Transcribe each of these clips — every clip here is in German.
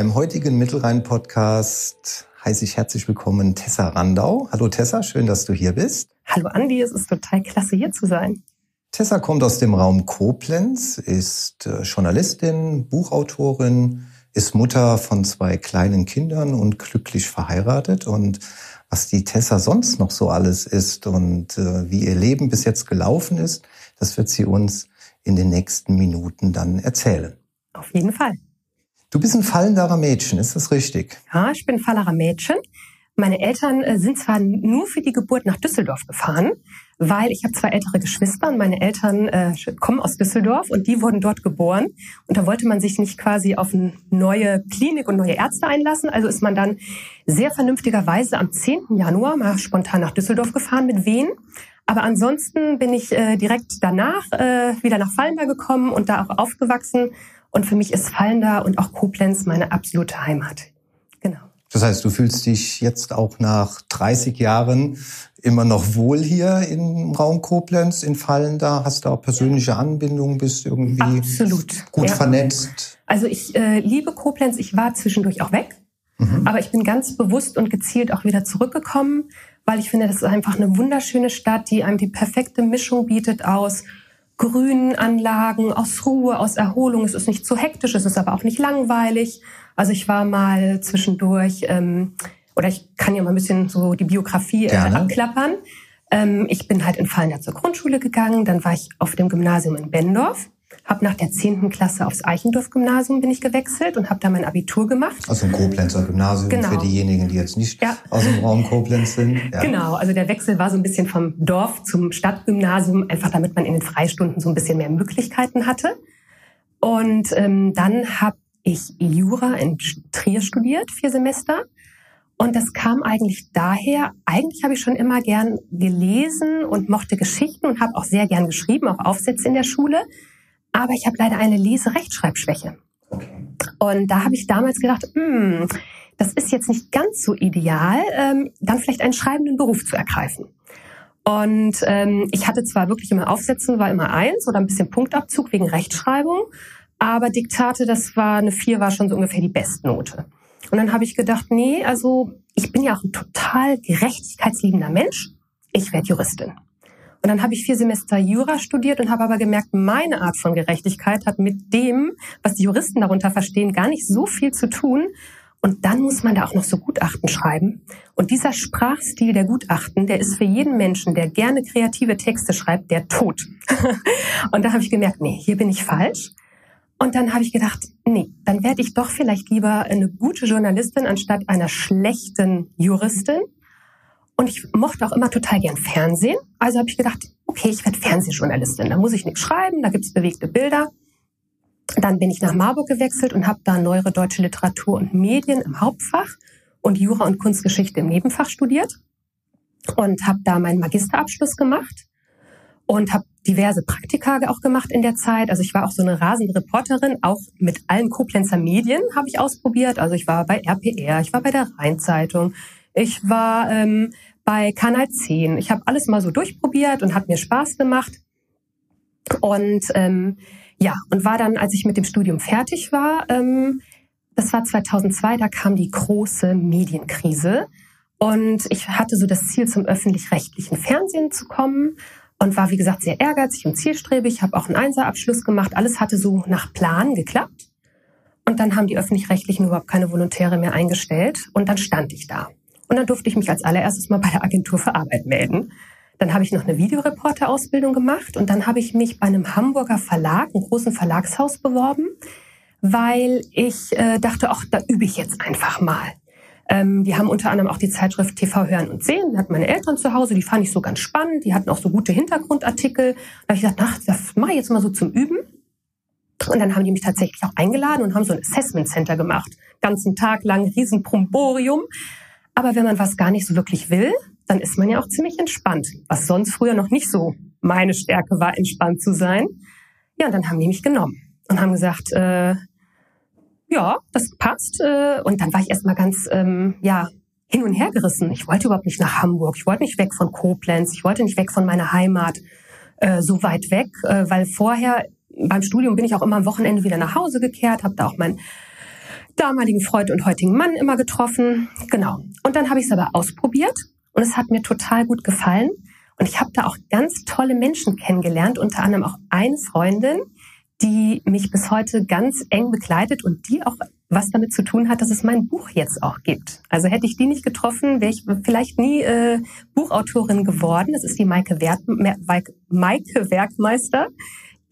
Beim heutigen Mittelrhein-Podcast heiße ich herzlich willkommen Tessa Randau. Hallo Tessa, schön, dass du hier bist. Hallo Andi, es ist total klasse hier zu sein. Tessa kommt aus dem Raum Koblenz, ist äh, Journalistin, Buchautorin, ist Mutter von zwei kleinen Kindern und glücklich verheiratet. Und was die Tessa sonst noch so alles ist und äh, wie ihr Leben bis jetzt gelaufen ist, das wird sie uns in den nächsten Minuten dann erzählen. Auf jeden Fall. Du bist ein fallenderer Mädchen, ist das richtig? Ja, ich bin ein fallerer Mädchen. Meine Eltern äh, sind zwar nur für die Geburt nach Düsseldorf gefahren, weil ich habe zwei ältere Geschwister und meine Eltern äh, kommen aus Düsseldorf und die wurden dort geboren. Und da wollte man sich nicht quasi auf eine neue Klinik und neue Ärzte einlassen. Also ist man dann sehr vernünftigerweise am 10. Januar mal spontan nach Düsseldorf gefahren mit Wien. Aber ansonsten bin ich äh, direkt danach äh, wieder nach Fallender gekommen und da auch aufgewachsen und für mich ist Fallender und auch Koblenz meine absolute Heimat. Genau. Das heißt, du fühlst dich jetzt auch nach 30 Jahren immer noch wohl hier im Raum Koblenz, in Fallender? Hast du auch persönliche Anbindungen? Bist irgendwie Absolut. gut ja. vernetzt? Also ich äh, liebe Koblenz. Ich war zwischendurch auch weg. Mhm. Aber ich bin ganz bewusst und gezielt auch wieder zurückgekommen, weil ich finde, das ist einfach eine wunderschöne Stadt, die einem die perfekte Mischung bietet aus grünen Anlagen, aus Ruhe, aus Erholung. Es ist nicht zu hektisch, es ist aber auch nicht langweilig. Also ich war mal zwischendurch, ähm, oder ich kann ja mal ein bisschen so die Biografie äh, abklappern. Ähm, ich bin halt in Fallner zur Grundschule gegangen, dann war ich auf dem Gymnasium in Bendorf habe nach der 10. Klasse aufs Eichendorf-Gymnasium bin ich gewechselt und habe da mein Abitur gemacht. Also ein Koblenzer Gymnasium genau. für diejenigen, die jetzt nicht ja. aus dem Raum Koblenz sind. Ja. Genau, also der Wechsel war so ein bisschen vom Dorf zum Stadtgymnasium, einfach damit man in den Freistunden so ein bisschen mehr Möglichkeiten hatte. Und ähm, dann habe ich Jura in Trier studiert, vier Semester. Und das kam eigentlich daher, eigentlich habe ich schon immer gern gelesen und mochte Geschichten und habe auch sehr gern geschrieben, auch Aufsätze in der Schule aber ich habe leider eine Leserechtschreibschwäche. Und da habe ich damals gedacht, hm, das ist jetzt nicht ganz so ideal, ähm, dann vielleicht einen schreibenden Beruf zu ergreifen. Und ähm, ich hatte zwar wirklich immer Aufsätzen, war immer eins oder ein bisschen Punktabzug wegen Rechtschreibung, aber Diktate, das war eine vier, war schon so ungefähr die Bestnote. Und dann habe ich gedacht, nee, also ich bin ja auch ein total gerechtigkeitsliebender Mensch. Ich werde Juristin. Und dann habe ich vier Semester Jura studiert und habe aber gemerkt, meine Art von Gerechtigkeit hat mit dem, was die Juristen darunter verstehen, gar nicht so viel zu tun. Und dann muss man da auch noch so Gutachten schreiben. Und dieser Sprachstil der Gutachten, der ist für jeden Menschen, der gerne kreative Texte schreibt, der tot. und da habe ich gemerkt, nee, hier bin ich falsch. Und dann habe ich gedacht, nee, dann werde ich doch vielleicht lieber eine gute Journalistin anstatt einer schlechten Juristin. Und ich mochte auch immer total gern Fernsehen. Also habe ich gedacht, okay, ich werde Fernsehjournalistin. Da muss ich nichts schreiben, da gibt's bewegte Bilder. Dann bin ich nach Marburg gewechselt und habe da neuere deutsche Literatur und Medien im Hauptfach und Jura und Kunstgeschichte im Nebenfach studiert und habe da meinen Magisterabschluss gemacht und habe diverse Praktika auch gemacht in der Zeit. Also ich war auch so eine rasende Reporterin, auch mit allen Koblenzer Medien habe ich ausprobiert. Also ich war bei RPR, ich war bei der Rheinzeitung, ich war ähm, bei Kanal 10. Ich habe alles mal so durchprobiert und hat mir Spaß gemacht. Und ähm, ja, und war dann, als ich mit dem Studium fertig war, ähm, das war 2002, da kam die große Medienkrise. Und ich hatte so das Ziel, zum öffentlich-rechtlichen Fernsehen zu kommen und war, wie gesagt, sehr ehrgeizig und zielstrebig. Ich habe auch einen Einserabschluss gemacht. Alles hatte so nach Plan geklappt. Und dann haben die öffentlich-rechtlichen überhaupt keine Volontäre mehr eingestellt. Und dann stand ich da. Und dann durfte ich mich als allererstes mal bei der Agentur für Arbeit melden. Dann habe ich noch eine Videoreporter-Ausbildung gemacht und dann habe ich mich bei einem Hamburger Verlag, einem großen Verlagshaus beworben, weil ich äh, dachte, ach, da übe ich jetzt einfach mal. Ähm, die haben unter anderem auch die Zeitschrift TV Hören und Sehen. Die hatten meine Eltern zu Hause, die fand ich so ganz spannend. Die hatten auch so gute Hintergrundartikel. Da habe ich gesagt, ach, das mache ich jetzt mal so zum Üben. Und dann haben die mich tatsächlich auch eingeladen und haben so ein Assessment Center gemacht. Ganzen Tag lang, riesen Promborium. Aber wenn man was gar nicht so wirklich will, dann ist man ja auch ziemlich entspannt. Was sonst früher noch nicht so meine Stärke war, entspannt zu sein. Ja, und dann haben die mich genommen und haben gesagt, äh, ja, das passt. Äh, und dann war ich erstmal ganz, ähm, ja, hin und her gerissen. Ich wollte überhaupt nicht nach Hamburg. Ich wollte nicht weg von Koblenz. Ich wollte nicht weg von meiner Heimat, äh, so weit weg, äh, weil vorher beim Studium bin ich auch immer am Wochenende wieder nach Hause gekehrt, habe da auch mein damaligen Freund und heutigen Mann immer getroffen. Genau. Und dann habe ich es aber ausprobiert und es hat mir total gut gefallen. Und ich habe da auch ganz tolle Menschen kennengelernt, unter anderem auch eine Freundin, die mich bis heute ganz eng begleitet und die auch was damit zu tun hat, dass es mein Buch jetzt auch gibt. Also hätte ich die nicht getroffen, wäre ich vielleicht nie äh, Buchautorin geworden. Das ist die Maike, Werk, Maike Werkmeister,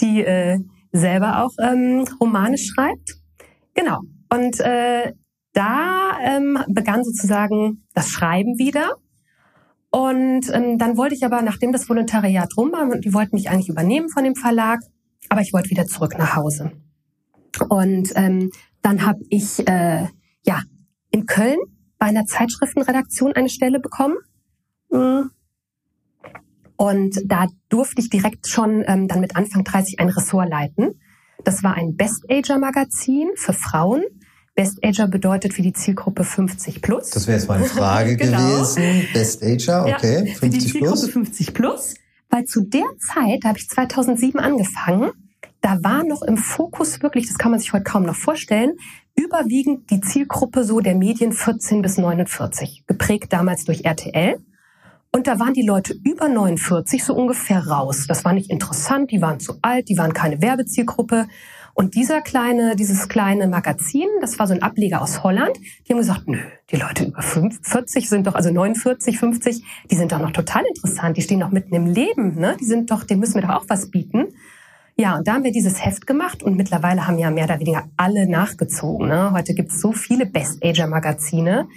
die äh, selber auch ähm, Romane schreibt. Genau. Und äh, da ähm, begann sozusagen das Schreiben wieder. Und ähm, dann wollte ich aber, nachdem das Volontariat rum war, und die wollten mich eigentlich übernehmen von dem Verlag, aber ich wollte wieder zurück nach Hause. Und ähm, dann habe ich äh, ja in Köln bei einer Zeitschriftenredaktion eine Stelle bekommen. Mhm. Und da durfte ich direkt schon ähm, dann mit Anfang 30 ein Ressort leiten. Das war ein Best-Ager-Magazin für Frauen. Best-Ager bedeutet für die Zielgruppe 50 plus. Das wäre jetzt meine Frage genau. gewesen. Best-Ager, okay, ja, 50 für die Zielgruppe plus. 50 plus. Weil zu der Zeit, da habe ich 2007 angefangen, da war noch im Fokus wirklich, das kann man sich heute kaum noch vorstellen, überwiegend die Zielgruppe so der Medien 14 bis 49, geprägt damals durch RTL. Und da waren die Leute über 49 so ungefähr raus. Das war nicht interessant, die waren zu alt, die waren keine Werbezielgruppe. Und dieser kleine, dieses kleine Magazin, das war so ein Ableger aus Holland, die haben gesagt, nö, die Leute über 40 sind doch, also 49, 50, die sind doch noch total interessant, die stehen doch mitten im Leben, ne? Die sind doch, denen müssen wir doch auch was bieten. Ja, und da haben wir dieses Heft gemacht und mittlerweile haben ja mehr oder weniger alle nachgezogen. Ne? Heute gibt es so viele Best-Ager-Magazine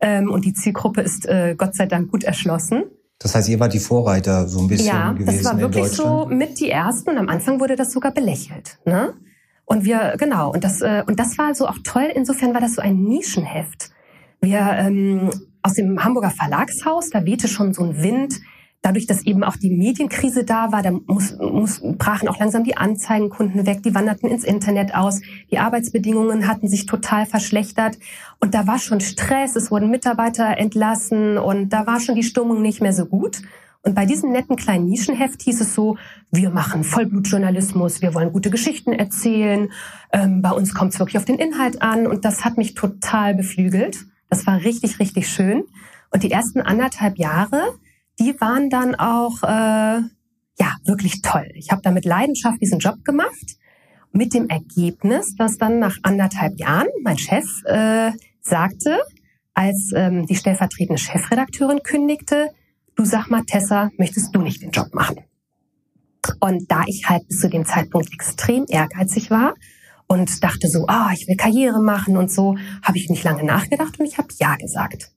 ähm, und die Zielgruppe ist äh, Gott sei Dank gut erschlossen. Das heißt, ihr wart die Vorreiter so ein bisschen ja, gewesen das war wirklich so mit die ersten und am Anfang wurde das sogar belächelt. Ne? Und wir, genau, und das, äh, und das war so auch toll, insofern war das so ein Nischenheft. Wir ähm, aus dem Hamburger Verlagshaus, da wehte schon so ein Wind, dadurch, dass eben auch die Medienkrise da war, da muss, muss, brachen auch langsam die Anzeigenkunden weg, die wanderten ins Internet aus, die Arbeitsbedingungen hatten sich total verschlechtert. Und da war schon Stress, es wurden Mitarbeiter entlassen. Und da war schon die Stimmung nicht mehr so gut. Und bei diesem netten kleinen Nischenheft hieß es so, wir machen Vollblutjournalismus, wir wollen gute Geschichten erzählen, ähm, bei uns kommt es wirklich auf den Inhalt an und das hat mich total beflügelt. Das war richtig, richtig schön. Und die ersten anderthalb Jahre, die waren dann auch äh, ja wirklich toll. Ich habe da mit Leidenschaft diesen Job gemacht, mit dem Ergebnis, dass dann nach anderthalb Jahren mein Chef äh, sagte, als ähm, die stellvertretende Chefredakteurin kündigte, du sag mal, Tessa, möchtest du nicht den Job machen? Und da ich halt bis zu dem Zeitpunkt extrem ehrgeizig war und dachte so, ah, oh, ich will Karriere machen und so, habe ich nicht lange nachgedacht und ich habe ja gesagt.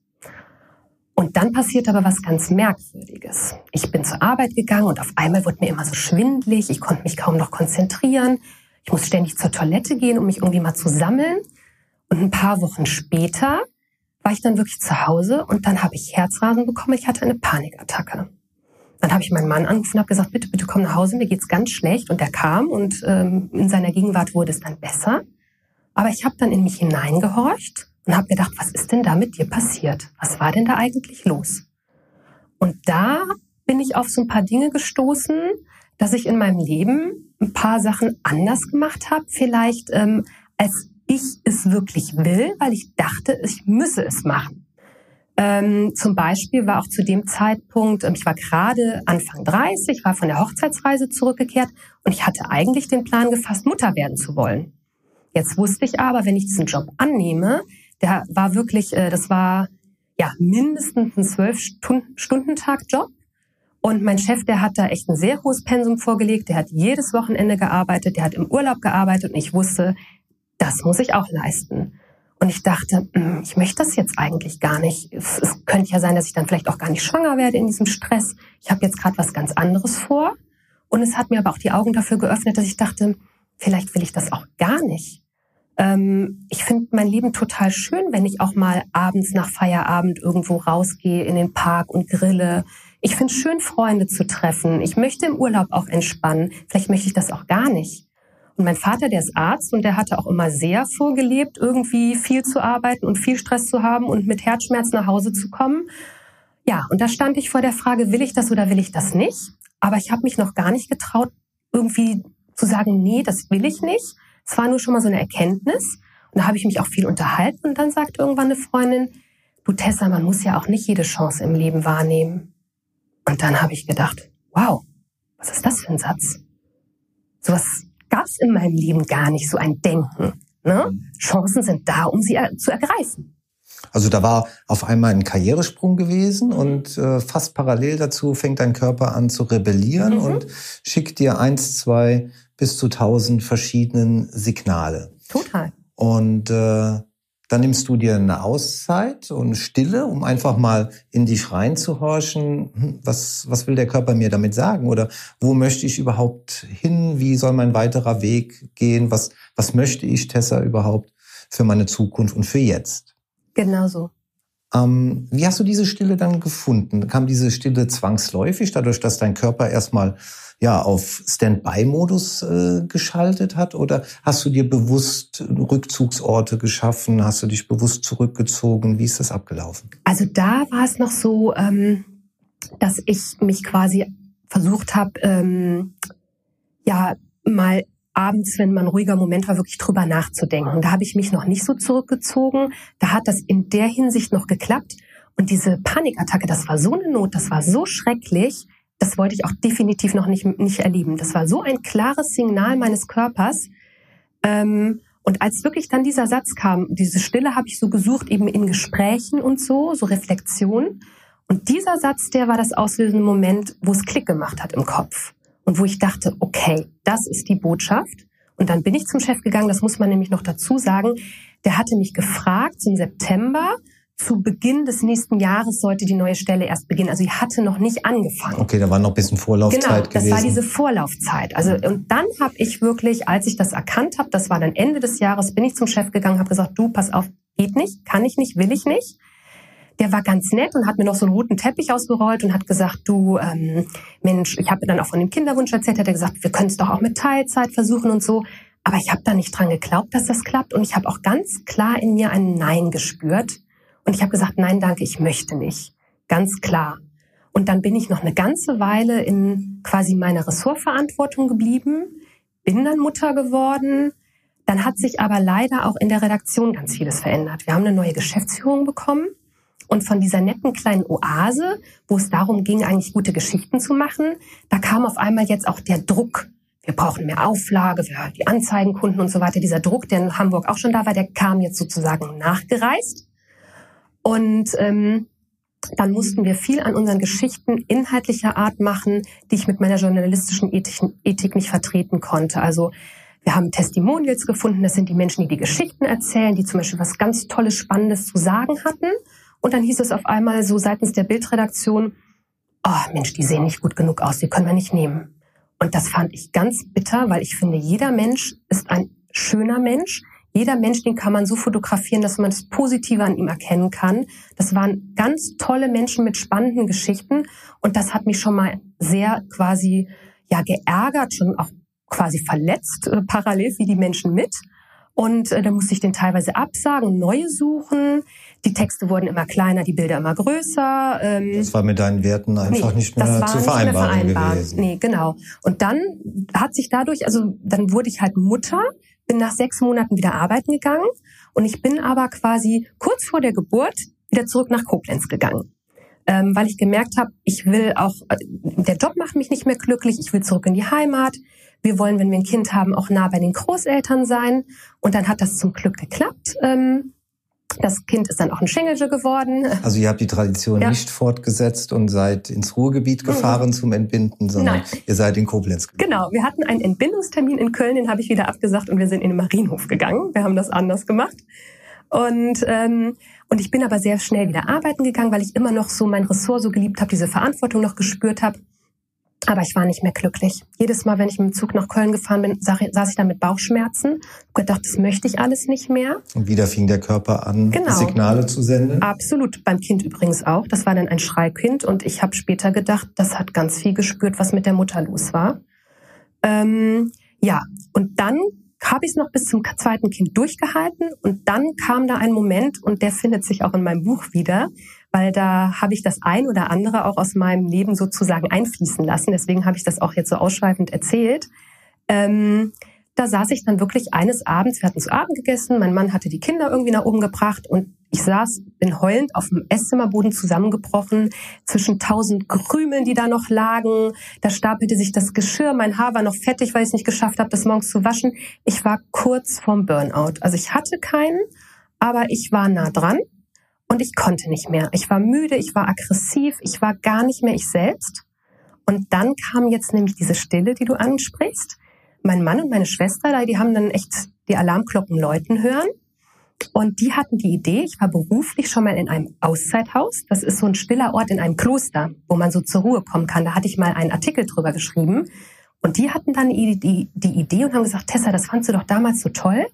Und dann passiert aber was ganz Merkwürdiges. Ich bin zur Arbeit gegangen und auf einmal wurde mir immer so schwindlig. Ich konnte mich kaum noch konzentrieren. Ich musste ständig zur Toilette gehen, um mich irgendwie mal zu sammeln. Und ein paar Wochen später war ich dann wirklich zu Hause und dann habe ich Herzrasen bekommen. Ich hatte eine Panikattacke. Dann habe ich meinen Mann angerufen und habe gesagt, bitte, bitte komm nach Hause, mir geht's ganz schlecht. Und er kam und ähm, in seiner Gegenwart wurde es dann besser. Aber ich habe dann in mich hineingehorcht und habe gedacht, was ist denn da mit dir passiert? Was war denn da eigentlich los? Und da bin ich auf so ein paar Dinge gestoßen, dass ich in meinem Leben ein paar Sachen anders gemacht habe, vielleicht ähm, als ich es wirklich will, weil ich dachte, ich müsse es machen. Ähm, zum Beispiel war auch zu dem Zeitpunkt, ähm, ich war gerade Anfang 30, war von der Hochzeitsreise zurückgekehrt und ich hatte eigentlich den Plan gefasst, Mutter werden zu wollen. Jetzt wusste ich aber, wenn ich diesen Job annehme, der war wirklich, äh, das war ja mindestens ein zwölf Stunden Tag Job. Und mein Chef, der hat da echt ein sehr hohes Pensum vorgelegt. Der hat jedes Wochenende gearbeitet, der hat im Urlaub gearbeitet und ich wusste, das muss ich auch leisten. Und ich dachte, hm, ich möchte das jetzt eigentlich gar nicht. Es, es könnte ja sein, dass ich dann vielleicht auch gar nicht schwanger werde in diesem Stress. Ich habe jetzt gerade was ganz anderes vor. Und es hat mir aber auch die Augen dafür geöffnet, dass ich dachte, vielleicht will ich das auch gar nicht. Ähm, ich finde mein Leben total schön, wenn ich auch mal abends nach Feierabend irgendwo rausgehe in den Park und grille. Ich finde schön, Freunde zu treffen. Ich möchte im Urlaub auch entspannen. Vielleicht möchte ich das auch gar nicht. Und mein Vater, der ist Arzt und der hatte auch immer sehr vorgelebt, irgendwie viel zu arbeiten und viel Stress zu haben und mit Herzschmerz nach Hause zu kommen. Ja, und da stand ich vor der Frage, will ich das oder will ich das nicht? Aber ich habe mich noch gar nicht getraut, irgendwie zu sagen, nee, das will ich nicht. Es war nur schon mal so eine Erkenntnis. Und da habe ich mich auch viel unterhalten und dann sagt irgendwann eine Freundin, du Tessa, man muss ja auch nicht jede Chance im Leben wahrnehmen. Und dann habe ich gedacht, wow, was ist das für ein Satz? Sowas gab es in meinem Leben gar nicht, so ein Denken. Ne? Chancen sind da, um sie zu ergreifen. Also da war auf einmal ein Karrieresprung gewesen und äh, fast parallel dazu fängt dein Körper an zu rebellieren mhm. und schickt dir eins, zwei bis zu tausend verschiedenen Signale. Total. Und äh, dann nimmst du dir eine Auszeit und Stille, um einfach mal in dich reinzuhorchen. Hm, was, was will der Körper mir damit sagen? Oder wo möchte ich überhaupt hin? Wie soll mein weiterer Weg gehen? Was, was möchte ich, Tessa, überhaupt für meine Zukunft und für jetzt? Genau so. Ähm, wie hast du diese Stille dann gefunden? Kam diese Stille zwangsläufig, dadurch, dass dein Körper erstmal ja auf Standby-Modus äh, geschaltet hat? Oder hast du dir bewusst Rückzugsorte geschaffen? Hast du dich bewusst zurückgezogen? Wie ist das abgelaufen? Also da war es noch so, ähm, dass ich mich quasi versucht habe, ähm, ja mal abends, wenn man ruhiger Moment war, wirklich drüber nachzudenken. Da habe ich mich noch nicht so zurückgezogen. Da hat das in der Hinsicht noch geklappt. Und diese Panikattacke, das war so eine Not, das war so schrecklich, das wollte ich auch definitiv noch nicht, nicht erleben. Das war so ein klares Signal meines Körpers. Ähm, und als wirklich dann dieser Satz kam, diese Stille habe ich so gesucht, eben in Gesprächen und so, so Reflexion. Und dieser Satz, der war das auslösende Moment, wo es Klick gemacht hat im Kopf. Und wo ich dachte, okay, das ist die Botschaft. Und dann bin ich zum Chef gegangen, das muss man nämlich noch dazu sagen. Der hatte mich gefragt im September, zu Beginn des nächsten Jahres sollte die neue Stelle erst beginnen. Also sie hatte noch nicht angefangen. Okay, da war noch ein bisschen Vorlaufzeit genau, gewesen. Genau, das war diese Vorlaufzeit. Also und dann habe ich wirklich, als ich das erkannt habe, das war dann Ende des Jahres, bin ich zum Chef gegangen, habe gesagt, du, pass auf, geht nicht, kann ich nicht, will ich nicht. Der war ganz nett und hat mir noch so einen roten Teppich ausgerollt und hat gesagt, du ähm, Mensch, ich habe dann auch von dem Kinderwunsch erzählt, hat er gesagt, wir können es doch auch mit Teilzeit versuchen und so. Aber ich habe da nicht dran geglaubt, dass das klappt und ich habe auch ganz klar in mir ein Nein gespürt und ich habe gesagt, nein, danke, ich möchte nicht. Ganz klar. Und dann bin ich noch eine ganze Weile in quasi meiner Ressortverantwortung geblieben, bin dann Mutter geworden. Dann hat sich aber leider auch in der Redaktion ganz vieles verändert. Wir haben eine neue Geschäftsführung bekommen. Und von dieser netten kleinen Oase, wo es darum ging, eigentlich gute Geschichten zu machen, da kam auf einmal jetzt auch der Druck. Wir brauchen mehr Auflage, die Anzeigenkunden und so weiter. Dieser Druck, der in Hamburg auch schon da war, der kam jetzt sozusagen nachgereist. Und ähm, dann mussten wir viel an unseren Geschichten inhaltlicher Art machen, die ich mit meiner journalistischen Ethik, Ethik nicht vertreten konnte. Also wir haben Testimonials gefunden, das sind die Menschen, die die Geschichten erzählen, die zum Beispiel was ganz Tolles, Spannendes zu sagen hatten. Und dann hieß es auf einmal so seitens der Bildredaktion, oh Mensch, die sehen nicht gut genug aus, die können wir nicht nehmen. Und das fand ich ganz bitter, weil ich finde, jeder Mensch ist ein schöner Mench. Jeder Mensch, den kann man so fotografieren, dass man das Positive an ihm erkennen kann. Das waren ganz tolle Menschen mit spannenden Geschichten und das hat mich schon mal sehr quasi ja geärgert, schon auch quasi verletzt, äh, parallel wie die Menschen mit. Und äh, da musste ich den teilweise absagen neue suchen. Die Texte wurden immer kleiner, die Bilder immer größer. Ähm, das war mit deinen Werten einfach nee, nicht mehr zu vereinbaren, mehr vereinbaren gewesen. Nee, genau. Und dann hat sich dadurch, also dann wurde ich halt Mutter bin nach sechs Monaten wieder arbeiten gegangen und ich bin aber quasi kurz vor der Geburt wieder zurück nach Koblenz gegangen. Ähm, weil ich gemerkt habe, ich will auch, äh, der Job macht mich nicht mehr glücklich, ich will zurück in die Heimat. Wir wollen, wenn wir ein Kind haben, auch nah bei den Großeltern sein. Und dann hat das zum Glück geklappt. Ähm, das Kind ist dann auch ein Schengelge geworden. Also ihr habt die Tradition ja. nicht fortgesetzt und seid ins Ruhrgebiet mhm. gefahren mhm. zum Entbinden, sondern Nein. ihr seid in Koblenz gegangen. Genau, wir hatten einen Entbindungstermin in Köln, den habe ich wieder abgesagt und wir sind in den Marienhof gegangen. Wir haben das anders gemacht. Und, ähm, und ich bin aber sehr schnell wieder arbeiten gegangen, weil ich immer noch so mein Ressort so geliebt habe, diese Verantwortung noch gespürt habe. Aber ich war nicht mehr glücklich. Jedes Mal, wenn ich mit dem Zug nach Köln gefahren bin, saß ich da mit Bauchschmerzen. Ich gedacht, das möchte ich alles nicht mehr. Und wieder fing der Körper an, genau. Signale zu senden? Absolut. Beim Kind übrigens auch. Das war dann ein Schreikind. Und ich habe später gedacht, das hat ganz viel gespürt, was mit der Mutter los war. Ähm, ja, und dann habe ich es noch bis zum zweiten Kind durchgehalten. Und dann kam da ein Moment, und der findet sich auch in meinem Buch wieder, weil da habe ich das ein oder andere auch aus meinem Leben sozusagen einfließen lassen. Deswegen habe ich das auch jetzt so ausschweifend erzählt. Ähm, da saß ich dann wirklich eines Abends, wir hatten zu Abend gegessen, mein Mann hatte die Kinder irgendwie nach oben gebracht und ich saß, bin heulend auf dem Esszimmerboden zusammengebrochen, zwischen tausend Krümeln, die da noch lagen. Da stapelte sich das Geschirr, mein Haar war noch fettig, weil ich es nicht geschafft habe, das morgens zu waschen. Ich war kurz vorm Burnout. Also ich hatte keinen, aber ich war nah dran und ich konnte nicht mehr. Ich war müde, ich war aggressiv, ich war gar nicht mehr ich selbst. Und dann kam jetzt nämlich diese Stille, die du ansprichst mein Mann und meine Schwester, die haben dann echt die Alarmglocken läuten hören. Und die hatten die Idee, ich war beruflich schon mal in einem Auszeithaus. Das ist so ein stiller Ort in einem Kloster, wo man so zur Ruhe kommen kann. Da hatte ich mal einen Artikel drüber geschrieben. Und die hatten dann die, Idee und haben gesagt, Tessa, das fandst du doch damals so toll.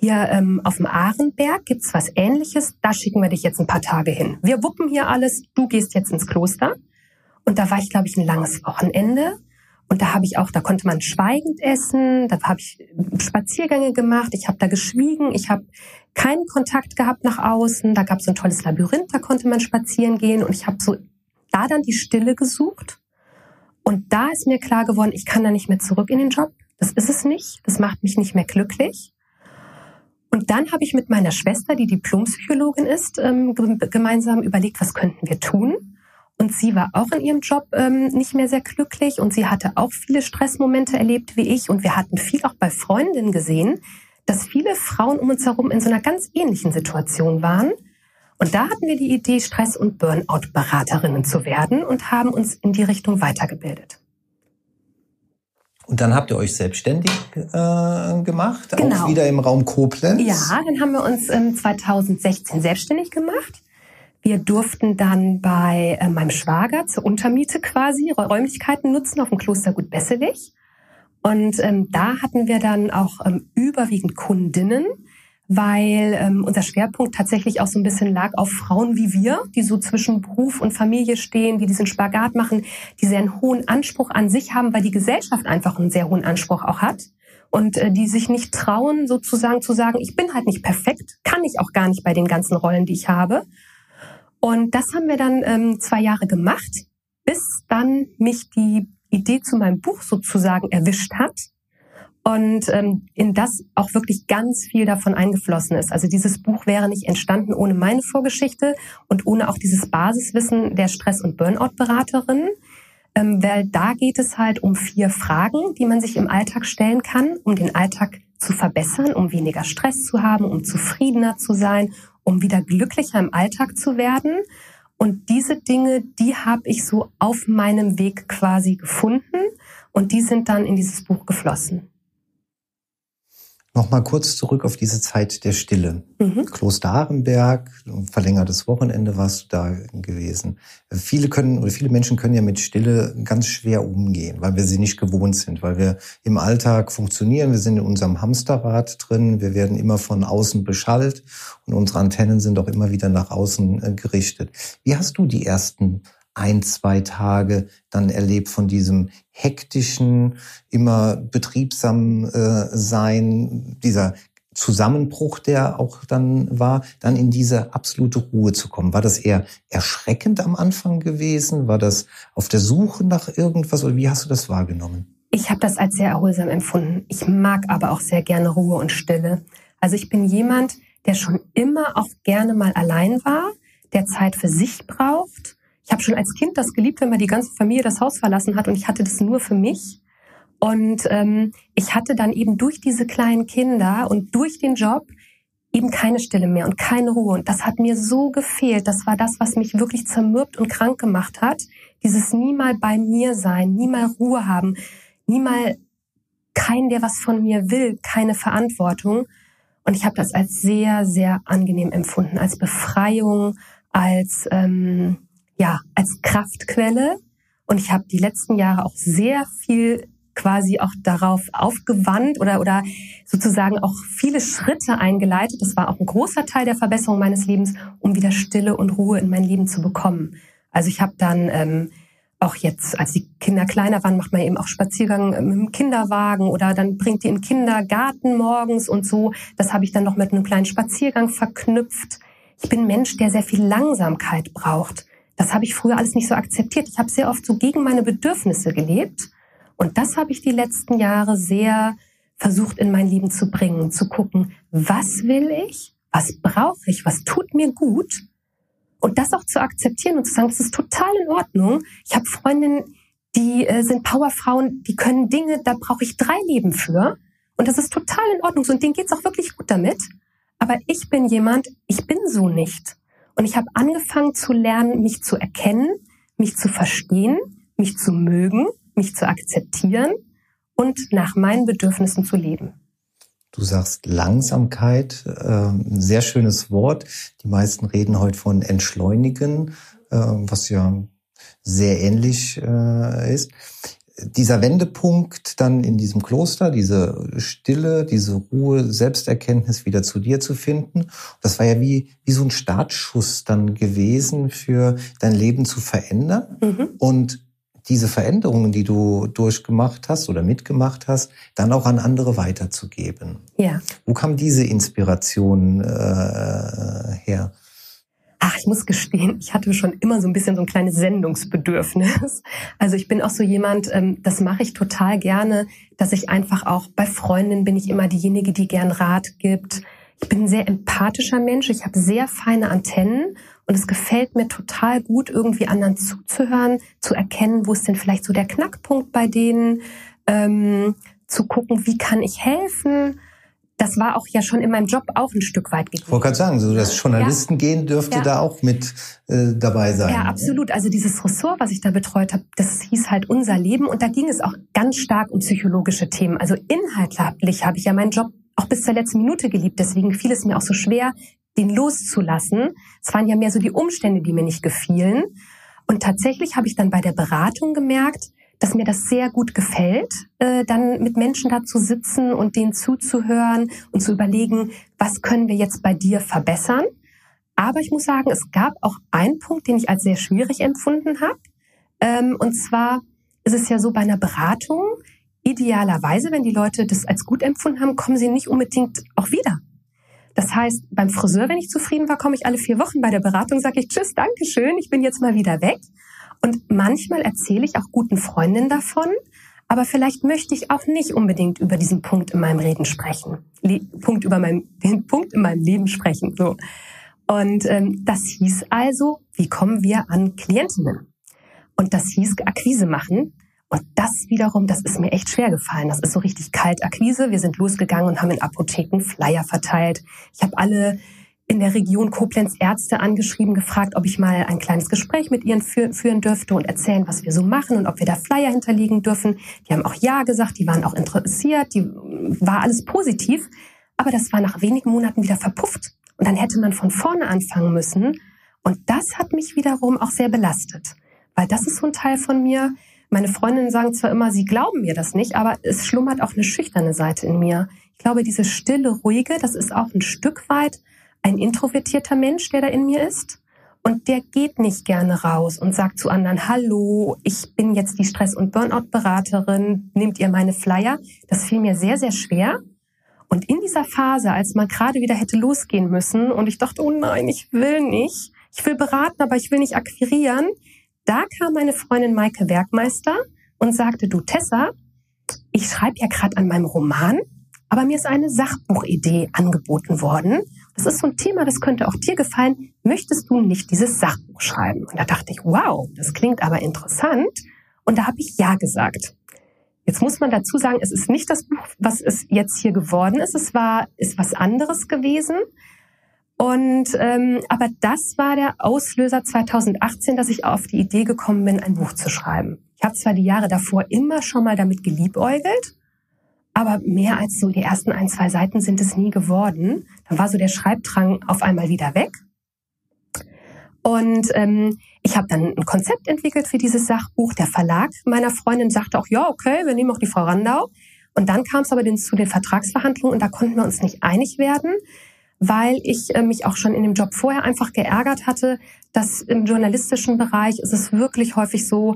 Hier ähm, auf dem Ahrenberg gibt's was ähnliches. Da schicken wir dich jetzt ein paar Tage hin. Wir wuppen hier alles. Du gehst jetzt ins Kloster. Und da war ich, glaube ich, ein langes Wochenende. Und da habe ich auch, da konnte man schweigend essen, da habe ich Spaziergänge gemacht, ich habe da geschwiegen, ich habe keinen Kontakt gehabt nach außen, da gab es so ein tolles Labyrinth, da konnte man spazieren gehen und ich habe so da dann die Stille gesucht. Und da ist mir klar geworden, ich kann da nicht mehr zurück in den Job. Das ist es nicht. Das macht mich nicht mehr glücklich. Und dann habe ich mit meiner Schwester, die Diplompsychologin ist, ähm, gemeinsam überlegt, was könnten wir tun. Und sie war auch in ihrem Job ähm, nicht mehr sehr glücklich und sie hatte auch viele Stressmomente erlebt wie ich. Und wir hatten viel auch bei Freundinnen gesehen, dass viele Frauen um uns herum in so einer ganz ähnlichen Situation waren. Und da hatten wir die Idee, Stress- und Burnout-Beraterinnen zu werden und haben uns in die Richtung weitergebildet. Und dann habt ihr euch selbstständig äh, gemacht, genau. auch wieder im Raum Koblenz. Ja, dann haben wir uns ähm, 2016 selbstständig gemacht wir durften dann bei äh, meinem Schwager zur Untermiete quasi Räumlichkeiten nutzen auf dem Klostergut Besselich. Und ähm, da hatten wir dann auch ähm, überwiegend Kundinnen, weil ähm, unser Schwerpunkt tatsächlich auch so ein bisschen lag auf Frauen wie wir, die so zwischen Beruf und Familie stehen, die diesen Spagat machen, die sehr einen hohen Anspruch an sich haben, weil die Gesellschaft einfach einen sehr hohen Anspruch auch hat und äh, die sich nicht trauen, sozusagen zu sagen, ich bin halt nicht perfekt, kann ich auch gar nicht bei den ganzen Rollen, die ich habe. Und das haben wir dann ähm, zwei Jahre gemacht, bis dann mich die Idee zu meinem Buch sozusagen erwischt hat und ähm, in das auch wirklich ganz viel davon eingeflossen ist. Also dieses Buch wäre nicht entstanden ohne meine Vorgeschichte und ohne auch dieses Basiswissen der Stress- und Burnout-Beraterin, ähm, weil da geht es halt um vier Fragen, die man sich im Alltag stellen kann, um den Alltag zu verbessern, um weniger Stress zu haben, um zufriedener zu sein, um wieder glücklicher im Alltag zu werden. Und diese Dinge, die habe ich so auf meinem Weg quasi gefunden und die sind dann in dieses Buch geflossen. Nochmal kurz zurück auf diese Zeit der Stille. Mhm. Kloster Arenberg, verlängertes Wochenende warst du da gewesen. Viele können oder viele Menschen können ja mit Stille ganz schwer umgehen, weil wir sie nicht gewohnt sind, weil wir im Alltag funktionieren, wir sind in unserem Hamsterrad drin, wir werden immer von außen beschallt und unsere Antennen sind auch immer wieder nach außen äh, gerichtet. Wie hast du die ersten ein, zwei Tage dann erlebt von diesem hektischen, immer betriebsam äh, sein, dieser Zusammenbruch, der auch dann war, dann in diese absolute Ruhe zu kommen. War das eher erschreckend am Anfang gewesen? War das auf der Suche nach irgendwas oder wie hast du das wahrgenommen? Ich habe das als sehr erholsam empfunden. Ich mag aber auch sehr gerne Ruhe und Stille. Also ich bin jemand, der schon immer auch gerne mal allein war, der Zeit für sich braucht ich habe schon als Kind das geliebt, wenn man die ganze Familie das Haus verlassen hat und ich hatte das nur für mich. Und ähm, ich hatte dann eben durch diese kleinen Kinder und durch den Job eben keine Stille mehr und keine Ruhe. Und das hat mir so gefehlt. Das war das, was mich wirklich zermürbt und krank gemacht hat. Dieses nie mal bei mir sein, nie mal Ruhe haben, nie mal kein, der was von mir will, keine Verantwortung. Und ich habe das als sehr, sehr angenehm empfunden, als Befreiung, als ähm, ja, als Kraftquelle. Und ich habe die letzten Jahre auch sehr viel quasi auch darauf aufgewandt oder, oder sozusagen auch viele Schritte eingeleitet. Das war auch ein großer Teil der Verbesserung meines Lebens, um wieder Stille und Ruhe in mein Leben zu bekommen. Also ich habe dann ähm, auch jetzt, als die Kinder kleiner waren, macht man eben auch Spaziergang mit dem Kinderwagen oder dann bringt die in den Kindergarten morgens und so. Das habe ich dann noch mit einem kleinen Spaziergang verknüpft. Ich bin Mensch, der sehr viel Langsamkeit braucht. Das habe ich früher alles nicht so akzeptiert. Ich habe sehr oft so gegen meine Bedürfnisse gelebt. Und das habe ich die letzten Jahre sehr versucht in mein Leben zu bringen, zu gucken, was will ich, was brauche ich, was tut mir gut und das auch zu akzeptieren und zu sagen, das ist total in Ordnung. Ich habe Freundinnen, die äh, sind Powerfrauen, die können Dinge, da brauche ich drei Leben für und das ist total in Ordnung und denen geht's auch wirklich gut damit. Aber ich bin jemand, ich bin so nicht. Und ich habe angefangen zu lernen, mich zu erkennen, mich zu verstehen, mich zu mögen, mich zu akzeptieren und nach meinen Bedürfnissen zu leben. Du sagst Langsamkeit, äh, sehr schönes Wort. Die meisten reden heute von Entschleunigen, äh, was ja sehr ähnlich äh, ist dieser Wendepunkt dann in diesem Kloster, diese Stille, diese Ruhe, Selbsterkenntnis wieder zu dir zu finden, das war ja wie, wie so ein Startschuss dann gewesen für dein Leben zu verändern. Mhm. Und diese Veränderungen, die du durchgemacht hast oder mitgemacht hast, dann auch an andere weiterzugeben. Ja. Wo kam diese Inspiration äh, her? Ach, ich muss gestehen, ich hatte schon immer so ein bisschen so ein kleines Sendungsbedürfnis. Also ich bin auch so jemand, ähm, das mache ich total gerne, dass ich einfach auch bei Freundinnen bin ich immer diejenige, die gern Rat gibt. Ich bin ein sehr empathischer Mensch, ich habe sehr feine Antennen und es gefällt mir total gut, irgendwie anderen zuzuhören, zu erkennen, wo ist denn vielleicht so der Knackpunkt bei denen, ähm, zu gucken, wie kann ich helfen das war auch ja schon in meinem Job auch ein Stück weit gegeben. Ich wollte gerade sagen, so das Journalisten ja. gehen dürfte ja. da auch mit äh, dabei sein. Ja, absolut. Also dieses Ressort, was ich da betreut habe, das hieß halt unser Leben und da ging es auch ganz stark um psychologische Themen. Also inhaltlich habe ich ja meinen Job auch bis zur letzten Minute geliebt. Deswegen fiel es mir auch so schwer, den loszulassen. Es waren ja mehr so die Umstände, die mir nicht gefielen. Und tatsächlich habe ich dann bei der Beratung gemerkt, dass mir das sehr gut gefällt, äh, dann mit Menschen da zu sitzen und denen zuzuhören und zu überlegen, was können wir jetzt bei dir verbessern. Aber ich muss sagen, es gab auch einen Punkt, den ich als sehr schwierig empfunden habe. Ähm, und zwar ist es ja so bei einer Beratung, idealerweise, wenn die Leute das als gut empfunden haben, kommen sie nicht unbedingt auch wieder. Das heißt, beim Friseur, wenn ich zufrieden war, komme ich alle vier Wochen bei der Beratung, sage ich Tschüss, Dankeschön, ich bin jetzt mal wieder weg. Und manchmal erzähle ich auch guten Freundinnen davon, aber vielleicht möchte ich auch nicht unbedingt über diesen Punkt in meinem Reden sprechen. Le Punkt über meinem, den Punkt in meinem Leben sprechen. So. Und ähm, das hieß also, wie kommen wir an Klientinnen? Und das hieß Akquise machen. Und das wiederum, das ist mir echt schwer gefallen. Das ist so richtig kalt Akquise. Wir sind losgegangen und haben in Apotheken Flyer verteilt. Ich habe alle in der Region Koblenz Ärzte angeschrieben, gefragt, ob ich mal ein kleines Gespräch mit ihnen führen dürfte und erzählen, was wir so machen und ob wir da Flyer hinterlegen dürfen. Die haben auch Ja gesagt, die waren auch interessiert, die war alles positiv. Aber das war nach wenigen Monaten wieder verpufft. Und dann hätte man von vorne anfangen müssen. Und das hat mich wiederum auch sehr belastet. Weil das ist so ein Teil von mir. Meine Freundinnen sagen zwar immer, sie glauben mir das nicht, aber es schlummert auch eine schüchterne Seite in mir. Ich glaube, diese stille, ruhige, das ist auch ein Stück weit ein introvertierter Mensch, der da in mir ist. Und der geht nicht gerne raus und sagt zu anderen, hallo, ich bin jetzt die Stress- und Burnout-Beraterin, nehmt ihr meine Flyer? Das fiel mir sehr, sehr schwer. Und in dieser Phase, als man gerade wieder hätte losgehen müssen und ich dachte, oh nein, ich will nicht, ich will beraten, aber ich will nicht akquirieren, da kam meine Freundin Maike Werkmeister und sagte, du Tessa, ich schreibe ja gerade an meinem Roman, aber mir ist eine Sachbuchidee angeboten worden das ist so ein Thema, das könnte auch dir gefallen. Möchtest du nicht dieses Sachbuch schreiben? Und da dachte ich, wow, das klingt aber interessant. Und da habe ich ja gesagt. Jetzt muss man dazu sagen, es ist nicht das Buch, was es jetzt hier geworden ist. Es war ist was anderes gewesen. Und ähm, aber das war der Auslöser 2018, dass ich auf die Idee gekommen bin, ein Buch zu schreiben. Ich habe zwar die Jahre davor immer schon mal damit geliebäugelt, aber mehr als so die ersten ein, zwei Seiten sind es nie geworden. Dann war so der Schreibdrang auf einmal wieder weg. Und ähm, ich habe dann ein Konzept entwickelt für dieses Sachbuch. Der Verlag meiner Freundin sagte auch, ja, okay, wir nehmen auch die Frau Randau. Und dann kam es aber zu den Vertragsverhandlungen und da konnten wir uns nicht einig werden, weil ich äh, mich auch schon in dem Job vorher einfach geärgert hatte, dass im journalistischen Bereich ist es wirklich häufig so,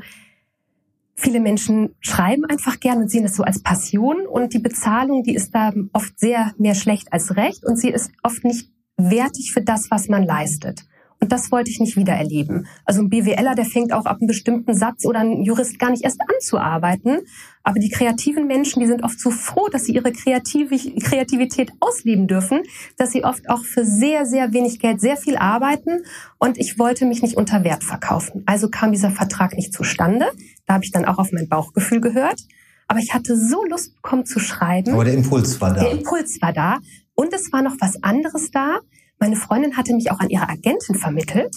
Viele Menschen schreiben einfach gern und sehen es so als Passion und die Bezahlung, die ist da oft sehr mehr schlecht als recht und sie ist oft nicht wertig für das, was man leistet. Und das wollte ich nicht wieder erleben. Also ein BWLer, der fängt auch ab einem bestimmten Satz oder ein Jurist gar nicht erst an zu arbeiten. Aber die kreativen Menschen, die sind oft so froh, dass sie ihre Kreativität ausleben dürfen, dass sie oft auch für sehr, sehr wenig Geld sehr viel arbeiten. Und ich wollte mich nicht unter Wert verkaufen. Also kam dieser Vertrag nicht zustande. Da habe ich dann auch auf mein Bauchgefühl gehört. Aber ich hatte so Lust bekommen zu schreiben. Aber der Impuls war da. Der Impuls war da. Und es war noch was anderes da. Meine Freundin hatte mich auch an ihre Agentin vermittelt.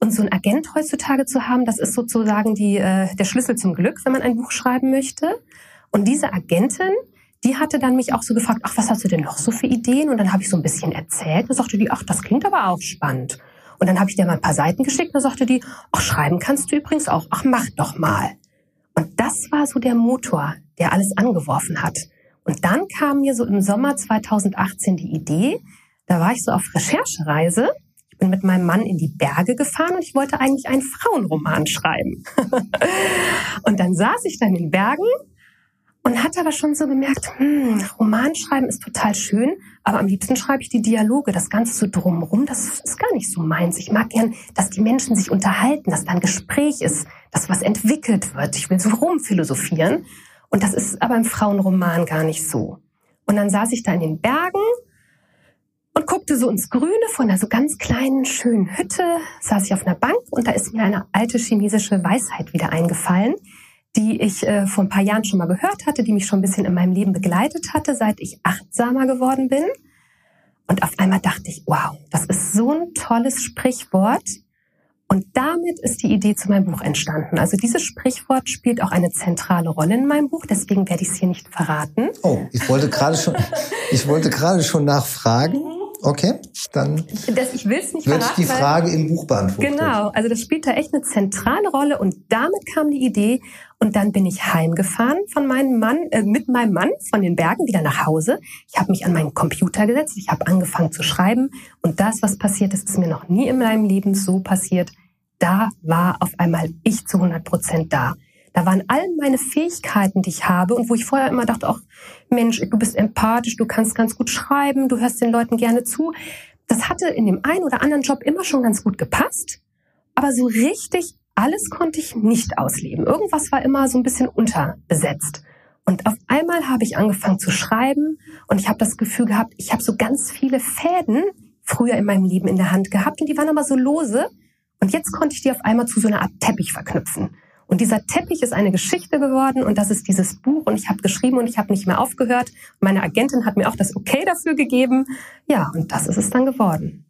Und so ein Agent heutzutage zu haben, das ist sozusagen die, äh, der Schlüssel zum Glück, wenn man ein Buch schreiben möchte. Und diese Agentin, die hatte dann mich auch so gefragt, ach, was hast du denn noch so für Ideen? Und dann habe ich so ein bisschen erzählt. Und sagte die, ach, das klingt aber auch spannend. Und dann habe ich dir mal ein paar Seiten geschickt. Dann sagte die, ach, schreiben kannst du übrigens auch. Ach, mach doch mal. Und das war so der Motor, der alles angeworfen hat. Und dann kam mir so im Sommer 2018 die Idee, da war ich so auf Recherchereise. Ich bin mit meinem Mann in die Berge gefahren und ich wollte eigentlich einen Frauenroman schreiben. und dann saß ich dann in den Bergen und hatte aber schon so gemerkt, hm, Roman schreiben ist total schön, aber am liebsten schreibe ich die Dialoge, das Ganze so drumherum, das ist gar nicht so meins. Ich mag gern, dass die Menschen sich unterhalten, dass da ein Gespräch ist, dass was entwickelt wird. Ich will so rumphilosophieren. Und das ist aber im Frauenroman gar nicht so. Und dann saß ich da in den Bergen und guckte so ins Grüne von einer so ganz kleinen, schönen Hütte, saß ich auf einer Bank und da ist mir eine alte chinesische Weisheit wieder eingefallen, die ich äh, vor ein paar Jahren schon mal gehört hatte, die mich schon ein bisschen in meinem Leben begleitet hatte, seit ich achtsamer geworden bin. Und auf einmal dachte ich, wow, das ist so ein tolles Sprichwort. Und damit ist die Idee zu meinem Buch entstanden. Also dieses Sprichwort spielt auch eine zentrale Rolle in meinem Buch, deswegen werde ich es hier nicht verraten. Oh, ich wollte gerade schon, ich wollte gerade schon nachfragen. Okay, dann das, ich will's nicht wird verraten, die Frage im Buch beantwortet. Genau, also das spielt da echt eine zentrale Rolle und damit kam die Idee und dann bin ich heimgefahren von meinem Mann äh, mit meinem Mann von den Bergen wieder nach Hause. Ich habe mich an meinen Computer gesetzt, ich habe angefangen zu schreiben und das, was passiert ist, ist mir noch nie in meinem Leben so passiert. Da war auf einmal ich zu 100 Prozent da. Da waren all meine Fähigkeiten, die ich habe und wo ich vorher immer dachte, ach Mensch, du bist empathisch, du kannst ganz gut schreiben, du hörst den Leuten gerne zu. Das hatte in dem einen oder anderen Job immer schon ganz gut gepasst, aber so richtig alles konnte ich nicht ausleben. Irgendwas war immer so ein bisschen unterbesetzt. Und auf einmal habe ich angefangen zu schreiben und ich habe das Gefühl gehabt, ich habe so ganz viele Fäden früher in meinem Leben in der Hand gehabt und die waren aber so lose. Und jetzt konnte ich die auf einmal zu so einer Art Teppich verknüpfen. Und dieser Teppich ist eine Geschichte geworden und das ist dieses Buch und ich habe geschrieben und ich habe nicht mehr aufgehört. Meine Agentin hat mir auch das Okay dafür gegeben. Ja, und das ist es dann geworden.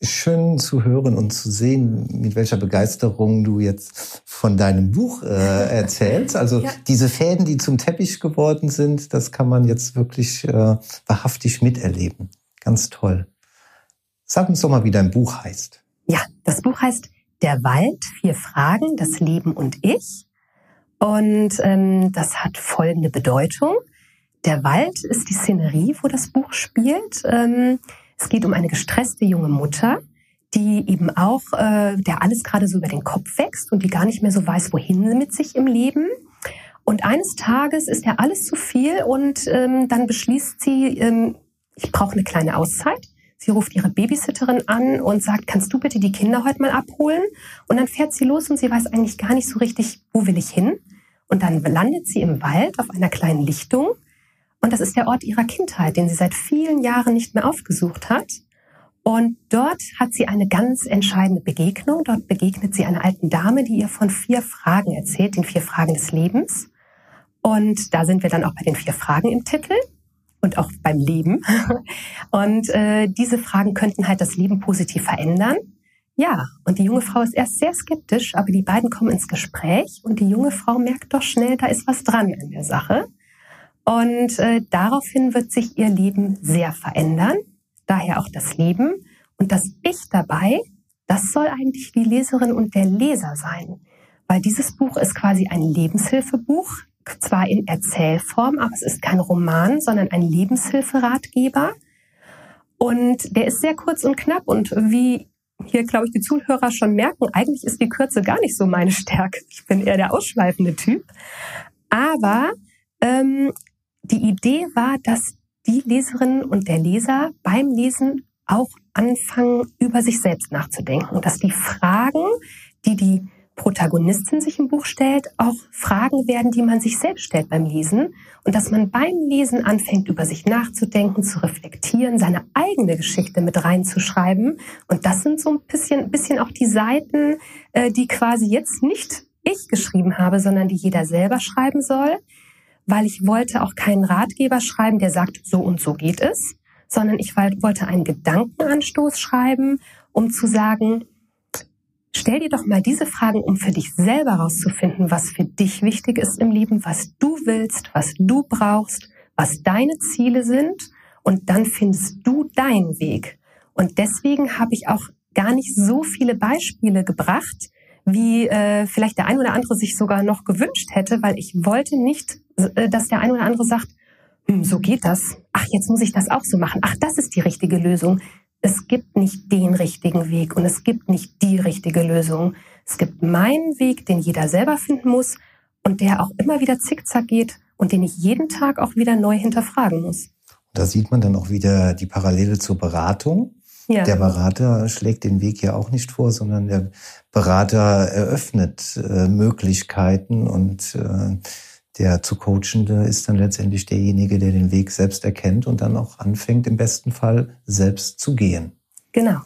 Schön zu hören und zu sehen, mit welcher Begeisterung du jetzt von deinem Buch äh, erzählst. Also ja. diese Fäden, die zum Teppich geworden sind, das kann man jetzt wirklich äh, wahrhaftig miterleben. Ganz toll. Sag uns doch mal, wie dein Buch heißt. Ja, das Buch heißt der Wald, vier Fragen, das Leben und ich. Und ähm, das hat folgende Bedeutung. Der Wald ist die Szenerie, wo das Buch spielt. Ähm, es geht um eine gestresste junge Mutter, die eben auch, äh, der alles gerade so über den Kopf wächst und die gar nicht mehr so weiß, wohin sie mit sich im Leben. Und eines Tages ist ja alles zu viel und ähm, dann beschließt sie, ähm, ich brauche eine kleine Auszeit Sie ruft ihre Babysitterin an und sagt, kannst du bitte die Kinder heute mal abholen? Und dann fährt sie los und sie weiß eigentlich gar nicht so richtig, wo will ich hin? Und dann landet sie im Wald auf einer kleinen Lichtung. Und das ist der Ort ihrer Kindheit, den sie seit vielen Jahren nicht mehr aufgesucht hat. Und dort hat sie eine ganz entscheidende Begegnung. Dort begegnet sie einer alten Dame, die ihr von vier Fragen erzählt, den vier Fragen des Lebens. Und da sind wir dann auch bei den vier Fragen im Titel und auch beim Leben. Und äh, diese Fragen könnten halt das Leben positiv verändern. Ja, und die junge Frau ist erst sehr skeptisch, aber die beiden kommen ins Gespräch und die junge Frau merkt doch schnell, da ist was dran an der Sache. Und äh, daraufhin wird sich ihr Leben sehr verändern, daher auch das Leben. Und das Ich dabei, das soll eigentlich die Leserin und der Leser sein. Weil dieses Buch ist quasi ein Lebenshilfebuch, zwar in Erzählform, aber es ist kein Roman, sondern ein Lebenshilferatgeber. Und der ist sehr kurz und knapp und wie hier, glaube ich, die Zuhörer schon merken, eigentlich ist die Kürze gar nicht so meine Stärke. Ich bin eher der ausschweifende Typ. Aber ähm, die Idee war, dass die Leserin und der Leser beim Lesen auch anfangen, über sich selbst nachzudenken. Dass die Fragen, die die Protagonistin sich im Buch stellt, auch Fragen werden, die man sich selbst stellt beim Lesen. Und dass man beim Lesen anfängt, über sich nachzudenken, zu reflektieren, seine eigene Geschichte mit reinzuschreiben. Und das sind so ein bisschen, bisschen auch die Seiten, äh, die quasi jetzt nicht ich geschrieben habe, sondern die jeder selber schreiben soll, weil ich wollte auch keinen Ratgeber schreiben, der sagt, so und so geht es, sondern ich wollte einen Gedankenanstoß schreiben, um zu sagen, Stell dir doch mal diese Fragen, um für dich selber herauszufinden, was für dich wichtig ist im Leben, was du willst, was du brauchst, was deine Ziele sind. Und dann findest du deinen Weg. Und deswegen habe ich auch gar nicht so viele Beispiele gebracht, wie äh, vielleicht der ein oder andere sich sogar noch gewünscht hätte, weil ich wollte nicht, äh, dass der ein oder andere sagt, hm, so geht das. Ach, jetzt muss ich das auch so machen. Ach, das ist die richtige Lösung es gibt nicht den richtigen Weg und es gibt nicht die richtige Lösung. Es gibt meinen Weg, den jeder selber finden muss und der auch immer wieder zickzack geht und den ich jeden Tag auch wieder neu hinterfragen muss. Da sieht man dann auch wieder die Parallele zur Beratung. Ja. Der Berater schlägt den Weg ja auch nicht vor, sondern der Berater eröffnet äh, Möglichkeiten und äh, der zu Coachende ist dann letztendlich derjenige, der den Weg selbst erkennt und dann auch anfängt, im besten Fall selbst zu gehen. Genau.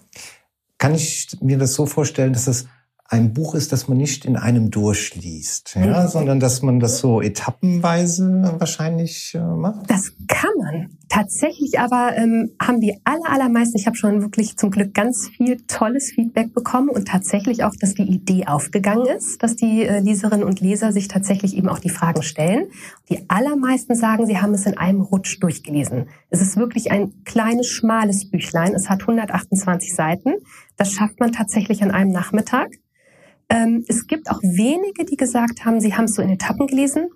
Kann ich mir das so vorstellen, dass es ein Buch ist, das man nicht in einem durchliest, ja, mhm. sondern dass man das so etappenweise wahrscheinlich äh, macht? Das kann man. Tatsächlich aber ähm, haben die aller, allermeisten, ich habe schon wirklich zum Glück ganz viel tolles Feedback bekommen und tatsächlich auch, dass die Idee aufgegangen ist, dass die äh, Leserinnen und Leser sich tatsächlich eben auch die Fragen stellen. Die allermeisten sagen, sie haben es in einem Rutsch durchgelesen. Es ist wirklich ein kleines, schmales Büchlein. Es hat 128 Seiten. Das schafft man tatsächlich an einem Nachmittag. Ähm, es gibt auch wenige, die gesagt haben, sie haben es so in Etappen gelesen.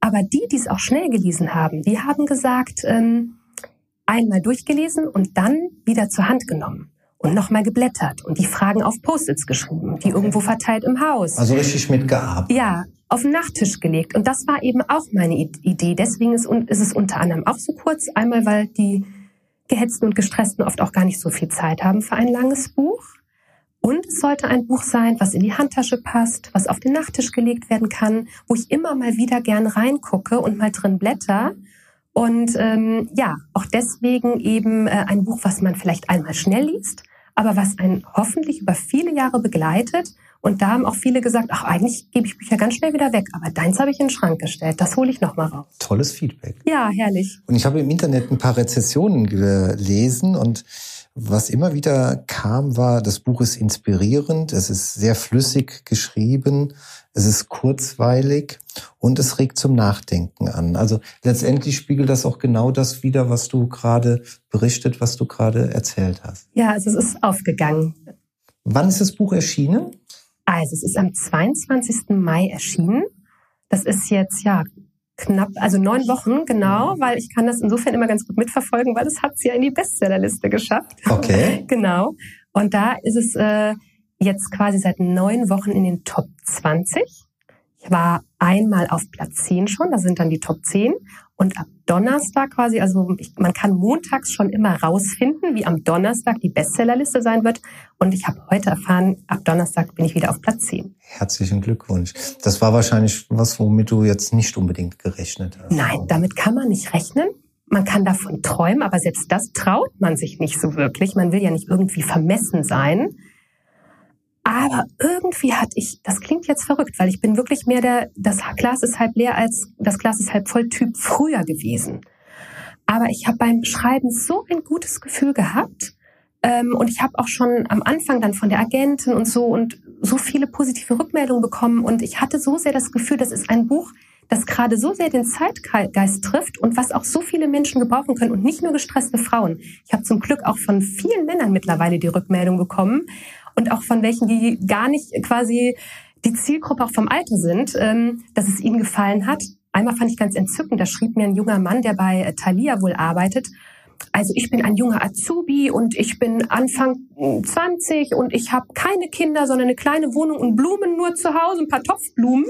Aber die, die es auch schnell gelesen haben, die haben gesagt, ähm, einmal durchgelesen und dann wieder zur Hand genommen und nochmal geblättert und die Fragen auf Post-its geschrieben, die irgendwo verteilt im Haus. Also richtig mitgearbeitet. Ja, auf den Nachttisch gelegt. Und das war eben auch meine Idee. Deswegen ist, ist es unter anderem auch so kurz. Einmal, weil die Gehetzten und Gestressten oft auch gar nicht so viel Zeit haben für ein langes Buch. Und es sollte ein Buch sein, was in die Handtasche passt, was auf den Nachttisch gelegt werden kann, wo ich immer mal wieder gern reingucke und mal drin blätter. Und ähm, ja, auch deswegen eben äh, ein Buch, was man vielleicht einmal schnell liest, aber was einen hoffentlich über viele Jahre begleitet. Und da haben auch viele gesagt, ach, eigentlich gebe ich Bücher ganz schnell wieder weg, aber deins habe ich in den Schrank gestellt. Das hole ich noch mal raus. Tolles Feedback. Ja, herrlich. Und ich habe im Internet ein paar Rezessionen gelesen und was immer wieder kam, war, das Buch ist inspirierend, es ist sehr flüssig geschrieben, es ist kurzweilig und es regt zum Nachdenken an. Also letztendlich spiegelt das auch genau das wider, was du gerade berichtet, was du gerade erzählt hast. Ja, also es ist aufgegangen. Wann ist das Buch erschienen? Also es ist am 22. Mai erschienen. Das ist jetzt ja knapp, also neun Wochen genau, weil ich kann das insofern immer ganz gut mitverfolgen, weil es hat es ja in die Bestsellerliste geschafft. Okay. genau. Und da ist es äh, jetzt quasi seit neun Wochen in den Top 20. Ich war einmal auf Platz 10 schon, da sind dann die Top 10. Und ab Donnerstag quasi, also ich, man kann montags schon immer rausfinden, wie am Donnerstag die Bestsellerliste sein wird. Und ich habe heute erfahren, ab Donnerstag bin ich wieder auf Platz 10. Herzlichen Glückwunsch. Das war wahrscheinlich was, womit du jetzt nicht unbedingt gerechnet hast. Nein, damit kann man nicht rechnen. Man kann davon träumen, aber selbst das traut man sich nicht so wirklich. Man will ja nicht irgendwie vermessen sein. Aber irgendwie hatte ich, das klingt jetzt verrückt, weil ich bin wirklich mehr der, das Glas ist halb leer als das Glas ist halb voll Typ früher gewesen. Aber ich habe beim Schreiben so ein gutes Gefühl gehabt. Ähm, und ich habe auch schon am Anfang dann von der Agentin und so und so viele positive Rückmeldungen bekommen. Und ich hatte so sehr das Gefühl, das ist ein Buch, das gerade so sehr den Zeitgeist trifft und was auch so viele Menschen gebrauchen können und nicht nur gestresste Frauen. Ich habe zum Glück auch von vielen Männern mittlerweile die Rückmeldung bekommen und auch von welchen, die gar nicht quasi die Zielgruppe auch vom Alter sind, ähm, dass es ihnen gefallen hat. Einmal fand ich ganz entzückend, da schrieb mir ein junger Mann, der bei äh, Thalia wohl arbeitet, also ich bin ein junger Azubi und ich bin Anfang 20 und ich habe keine Kinder, sondern eine kleine Wohnung und Blumen nur zu Hause, ein paar Topfblumen.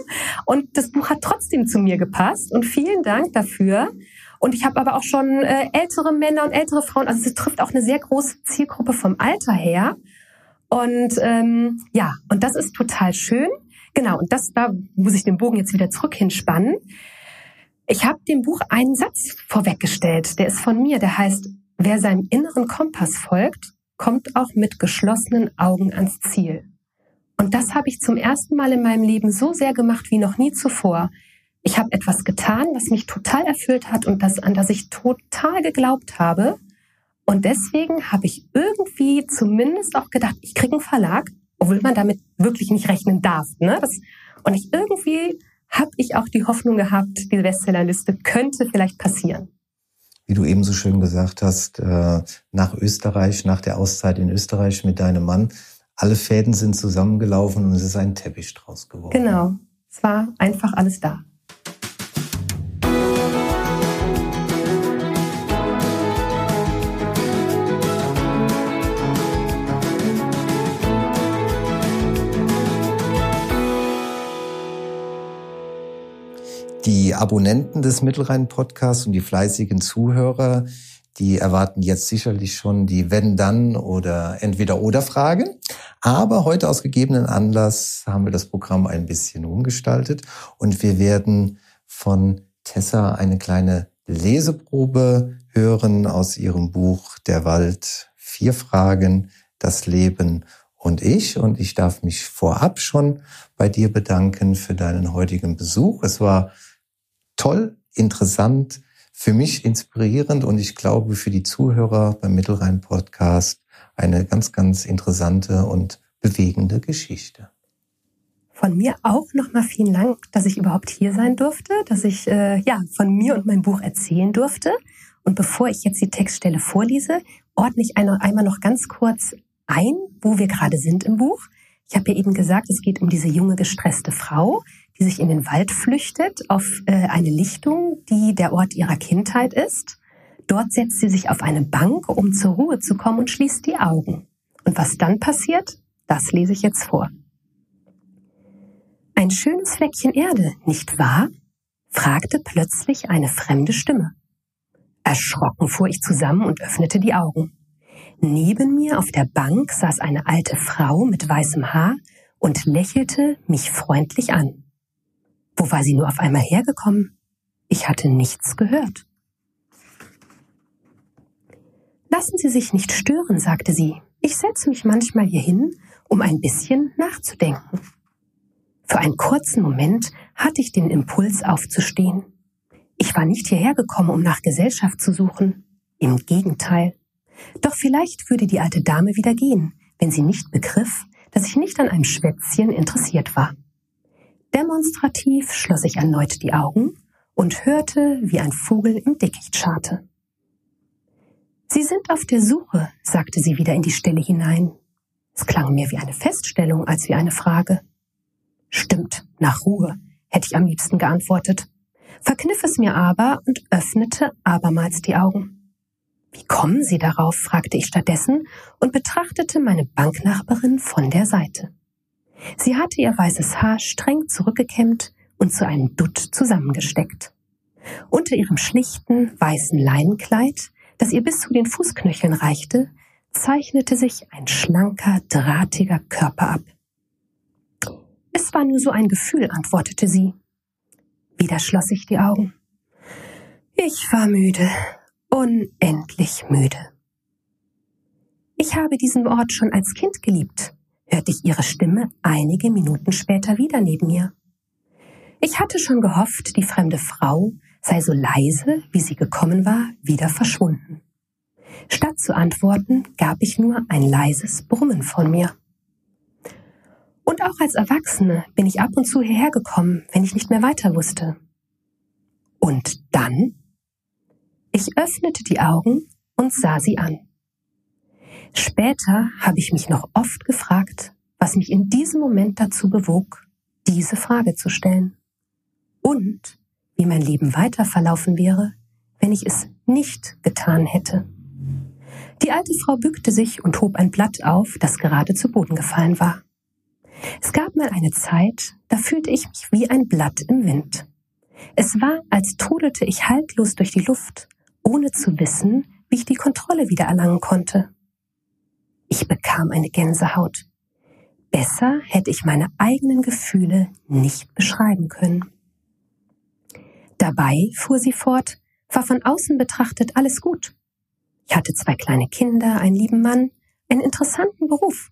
Und das Buch hat trotzdem zu mir gepasst und vielen Dank dafür. Und ich habe aber auch schon äh, ältere Männer und ältere Frauen. Also es trifft auch eine sehr große Zielgruppe vom Alter her. Und ähm, ja, und das ist total schön. Genau, und das, da muss ich den Bogen jetzt wieder zurück hinspannen. Ich habe dem Buch einen Satz vorweggestellt, der ist von mir, der heißt, wer seinem inneren Kompass folgt, kommt auch mit geschlossenen Augen ans Ziel. Und das habe ich zum ersten Mal in meinem Leben so sehr gemacht wie noch nie zuvor. Ich habe etwas getan, was mich total erfüllt hat und das, an das ich total geglaubt habe. Und deswegen habe ich irgendwie zumindest auch gedacht, ich kriege einen Verlag, obwohl man damit wirklich nicht rechnen darf. Ne? Das, und ich irgendwie habe ich auch die Hoffnung gehabt, die Bestsellerliste könnte vielleicht passieren. Wie du eben so schön gesagt hast, äh, nach Österreich, nach der Auszeit in Österreich mit deinem Mann, alle Fäden sind zusammengelaufen und es ist ein Teppich draus geworden. Genau. Es war einfach alles da. Die Abonnenten des Mittelrhein-Podcasts und die fleißigen Zuhörer, die erwarten jetzt sicherlich schon die Wenn-Dann oder Entweder-Oder-Frage. Aber heute aus gegebenen Anlass haben wir das Programm ein bisschen umgestaltet und wir werden von Tessa eine kleine Leseprobe hören aus ihrem Buch Der Wald. Vier Fragen, das Leben und ich. Und ich darf mich vorab schon bei dir bedanken für deinen heutigen Besuch. Es war toll, interessant, für mich inspirierend und ich glaube für die Zuhörer beim Mittelrhein Podcast eine ganz, ganz interessante und bewegende Geschichte. Von mir auch nochmal vielen Dank, dass ich überhaupt hier sein durfte, dass ich äh, ja von mir und meinem Buch erzählen durfte. Und bevor ich jetzt die Textstelle vorlese, ordne ich einmal noch ganz kurz ein, wo wir gerade sind im Buch. Ich habe ja eben gesagt, es geht um diese junge gestresste Frau, die sich in den Wald flüchtet auf äh, eine Lichtung, die der Ort ihrer Kindheit ist. Dort setzt sie sich auf eine Bank, um zur Ruhe zu kommen und schließt die Augen. Und was dann passiert, das lese ich jetzt vor. Ein schönes Fleckchen Erde, nicht wahr? fragte plötzlich eine fremde Stimme. Erschrocken fuhr ich zusammen und öffnete die Augen. Neben mir auf der Bank saß eine alte Frau mit weißem Haar und lächelte mich freundlich an. Wo war sie nur auf einmal hergekommen? Ich hatte nichts gehört. Lassen Sie sich nicht stören, sagte sie. Ich setze mich manchmal hier hin, um ein bisschen nachzudenken. Für einen kurzen Moment hatte ich den Impuls aufzustehen. Ich war nicht hierher gekommen, um nach Gesellschaft zu suchen. Im Gegenteil. Doch vielleicht würde die alte Dame wieder gehen, wenn sie nicht begriff, dass ich nicht an einem Schwätzchen interessiert war. Demonstrativ schloss ich erneut die Augen und hörte, wie ein Vogel im Dickicht scharte. Sie sind auf der Suche, sagte sie wieder in die Stille hinein. Es klang mehr wie eine Feststellung als wie eine Frage. Stimmt, nach Ruhe, hätte ich am liebsten geantwortet, verkniff es mir aber und öffnete abermals die Augen. Wie kommen Sie darauf? fragte ich stattdessen und betrachtete meine Banknachbarin von der Seite. Sie hatte ihr weißes Haar streng zurückgekämmt und zu einem Dutt zusammengesteckt. Unter ihrem schlichten, weißen Leinenkleid das ihr bis zu den Fußknöcheln reichte, zeichnete sich ein schlanker, drahtiger Körper ab. Es war nur so ein Gefühl, antwortete sie. Wieder schloss ich die Augen. Ich war müde, unendlich müde. Ich habe diesen Ort schon als Kind geliebt, hörte ich ihre Stimme einige Minuten später wieder neben mir. Ich hatte schon gehofft, die fremde Frau sei so leise, wie sie gekommen war, wieder verschwunden. Statt zu antworten, gab ich nur ein leises Brummen von mir. Und auch als Erwachsene bin ich ab und zu hierher gekommen, wenn ich nicht mehr weiter wusste. Und dann? Ich öffnete die Augen und sah sie an. Später habe ich mich noch oft gefragt, was mich in diesem Moment dazu bewog, diese Frage zu stellen. Und wie mein Leben weiter verlaufen wäre, wenn ich es nicht getan hätte. Die alte Frau bückte sich und hob ein Blatt auf, das gerade zu Boden gefallen war. Es gab mal eine Zeit, da fühlte ich mich wie ein Blatt im Wind. Es war, als trudelte ich haltlos durch die Luft, ohne zu wissen, wie ich die Kontrolle wieder erlangen konnte. Ich bekam eine Gänsehaut. Besser hätte ich meine eigenen Gefühle nicht beschreiben können. Dabei, fuhr sie fort, war von außen betrachtet alles gut. Ich hatte zwei kleine Kinder, einen lieben Mann, einen interessanten Beruf.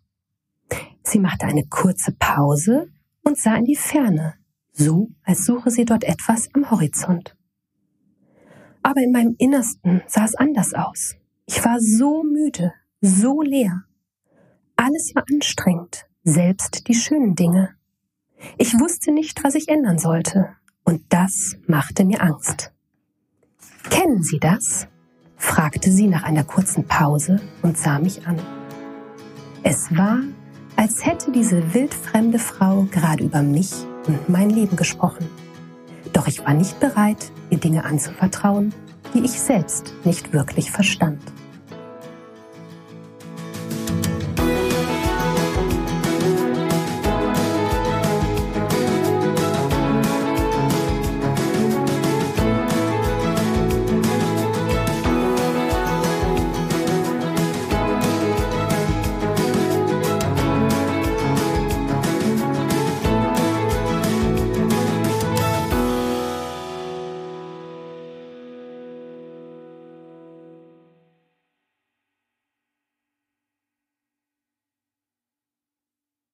Sie machte eine kurze Pause und sah in die Ferne, so als suche sie dort etwas am Horizont. Aber in meinem Innersten sah es anders aus. Ich war so müde, so leer. Alles war anstrengend, selbst die schönen Dinge. Ich wusste nicht, was ich ändern sollte, und das machte mir Angst. Kennen Sie das? fragte sie nach einer kurzen Pause und sah mich an. Es war, als hätte diese wildfremde Frau gerade über mich und mein Leben gesprochen. Doch ich war nicht bereit, ihr Dinge anzuvertrauen, die ich selbst nicht wirklich verstand.